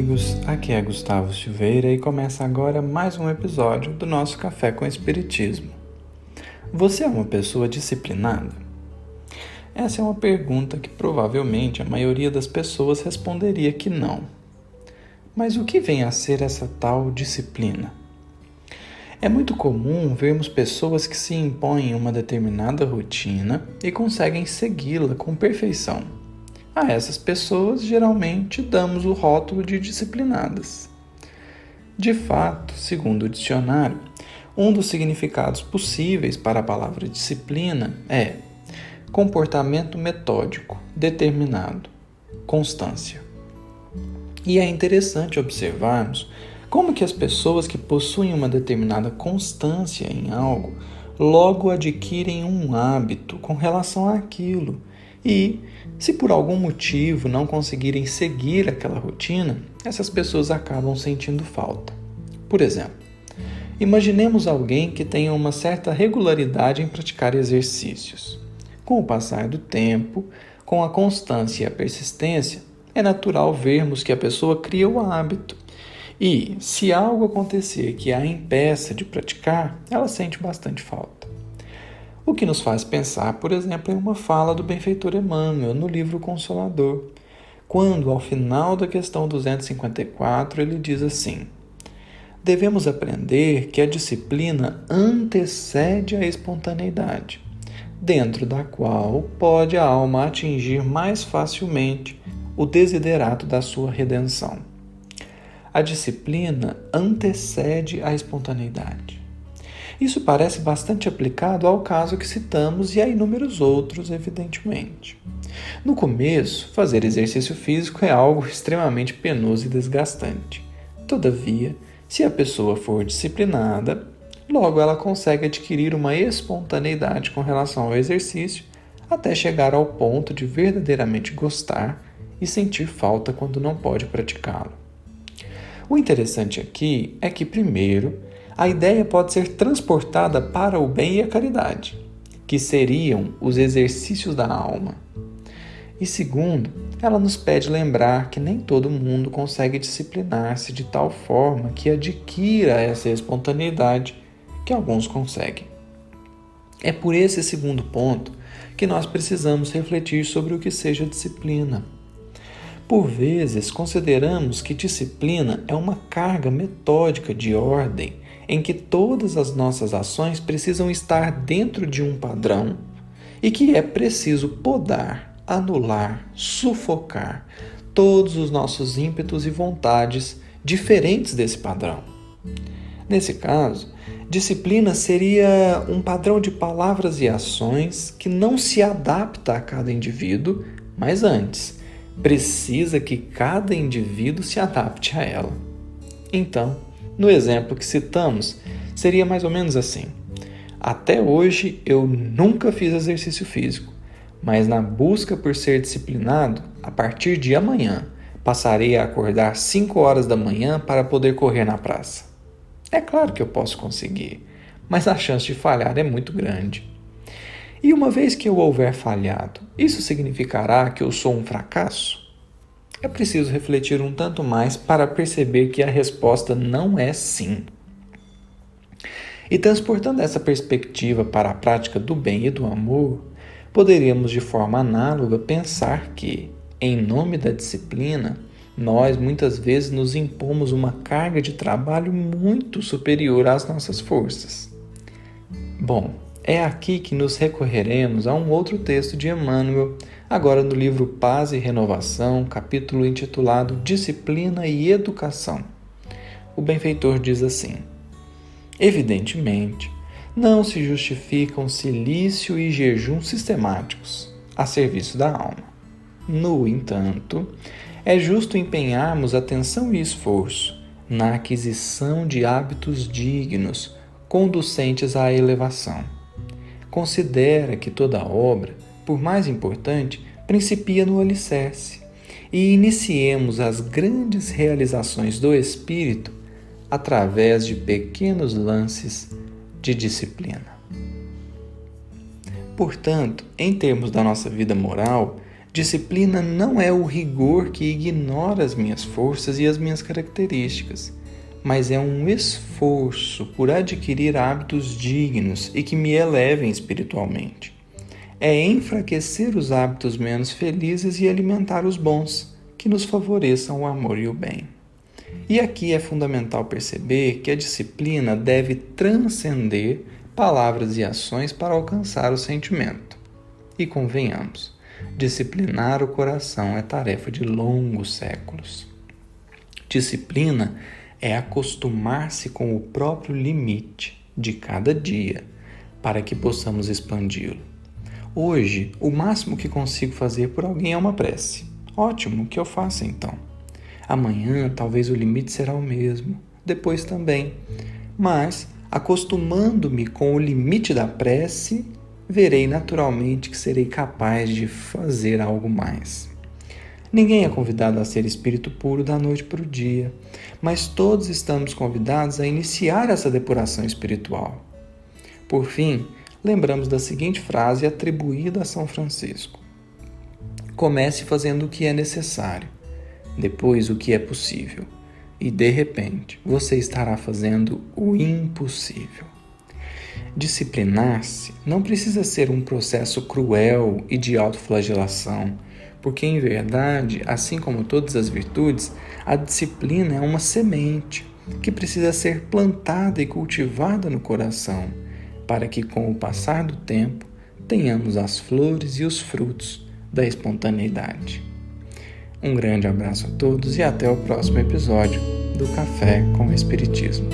amigos, aqui é Gustavo Silveira e começa agora mais um episódio do nosso Café com Espiritismo. Você é uma pessoa disciplinada? Essa é uma pergunta que provavelmente a maioria das pessoas responderia que não. Mas o que vem a ser essa tal disciplina? É muito comum vermos pessoas que se impõem uma determinada rotina e conseguem segui-la com perfeição. A essas pessoas geralmente damos o rótulo de disciplinadas. De fato, segundo o dicionário, um dos significados possíveis para a palavra disciplina é comportamento metódico, determinado, constância. E é interessante observarmos como que as pessoas que possuem uma determinada constância em algo logo adquirem um hábito com relação àquilo. E, se por algum motivo não conseguirem seguir aquela rotina, essas pessoas acabam sentindo falta. Por exemplo, imaginemos alguém que tenha uma certa regularidade em praticar exercícios. Com o passar do tempo, com a constância e a persistência, é natural vermos que a pessoa cria o hábito e, se algo acontecer que a impeça de praticar, ela sente bastante falta. O que nos faz pensar, por exemplo, em uma fala do benfeitor Emmanuel no livro Consolador, quando, ao final da questão 254, ele diz assim: Devemos aprender que a disciplina antecede a espontaneidade, dentro da qual pode a alma atingir mais facilmente o desiderato da sua redenção. A disciplina antecede a espontaneidade. Isso parece bastante aplicado ao caso que citamos e a inúmeros outros, evidentemente. No começo, fazer exercício físico é algo extremamente penoso e desgastante. Todavia, se a pessoa for disciplinada, logo ela consegue adquirir uma espontaneidade com relação ao exercício até chegar ao ponto de verdadeiramente gostar e sentir falta quando não pode praticá-lo. O interessante aqui é que, primeiro, a ideia pode ser transportada para o bem e a caridade, que seriam os exercícios da alma. E segundo, ela nos pede lembrar que nem todo mundo consegue disciplinar-se de tal forma que adquira essa espontaneidade que alguns conseguem. É por esse segundo ponto que nós precisamos refletir sobre o que seja disciplina. Por vezes, consideramos que disciplina é uma carga metódica de ordem em que todas as nossas ações precisam estar dentro de um padrão e que é preciso podar, anular, sufocar todos os nossos ímpetos e vontades diferentes desse padrão. Nesse caso, disciplina seria um padrão de palavras e ações que não se adapta a cada indivíduo, mas antes precisa que cada indivíduo se adapte a ela. Então, no exemplo que citamos, seria mais ou menos assim: Até hoje eu nunca fiz exercício físico, mas na busca por ser disciplinado, a partir de amanhã passarei a acordar 5 horas da manhã para poder correr na praça. É claro que eu posso conseguir, mas a chance de falhar é muito grande. E uma vez que eu houver falhado, isso significará que eu sou um fracasso? É preciso refletir um tanto mais para perceber que a resposta não é sim. E transportando essa perspectiva para a prática do bem e do amor, poderíamos de forma análoga pensar que, em nome da disciplina, nós muitas vezes nos impomos uma carga de trabalho muito superior às nossas forças. Bom, é aqui que nos recorreremos a um outro texto de Emmanuel, agora no livro Paz e Renovação, capítulo intitulado Disciplina e Educação. O benfeitor diz assim: Evidentemente, não se justificam silício e jejum sistemáticos a serviço da alma. No entanto, é justo empenharmos atenção e esforço na aquisição de hábitos dignos, conducentes à elevação considera que toda obra, por mais importante, principia no alicerce e iniciemos as grandes realizações do espírito através de pequenos lances de disciplina. Portanto, em termos da nossa vida moral, Disciplina não é o rigor que ignora as minhas forças e as minhas características, mas é um esforço por adquirir hábitos dignos e que me elevem espiritualmente. É enfraquecer os hábitos menos felizes e alimentar os bons, que nos favoreçam o amor e o bem. E aqui é fundamental perceber que a disciplina deve transcender palavras e ações para alcançar o sentimento. E convenhamos, disciplinar o coração é tarefa de longos séculos. Disciplina é acostumar-se com o próprio limite de cada dia para que possamos expandi-lo. Hoje, o máximo que consigo fazer por alguém é uma prece. Ótimo, que eu faça então. Amanhã, talvez o limite será o mesmo, depois também. Mas, acostumando-me com o limite da prece, verei naturalmente que serei capaz de fazer algo mais. Ninguém é convidado a ser espírito puro da noite para o dia, mas todos estamos convidados a iniciar essa depuração espiritual. Por fim, lembramos da seguinte frase atribuída a São Francisco: Comece fazendo o que é necessário, depois o que é possível, e de repente você estará fazendo o impossível. Disciplinar-se não precisa ser um processo cruel e de autoflagelação porque em verdade, assim como todas as virtudes, a disciplina é uma semente que precisa ser plantada e cultivada no coração, para que com o passar do tempo tenhamos as flores e os frutos da espontaneidade. Um grande abraço a todos e até o próximo episódio do Café com o Espiritismo.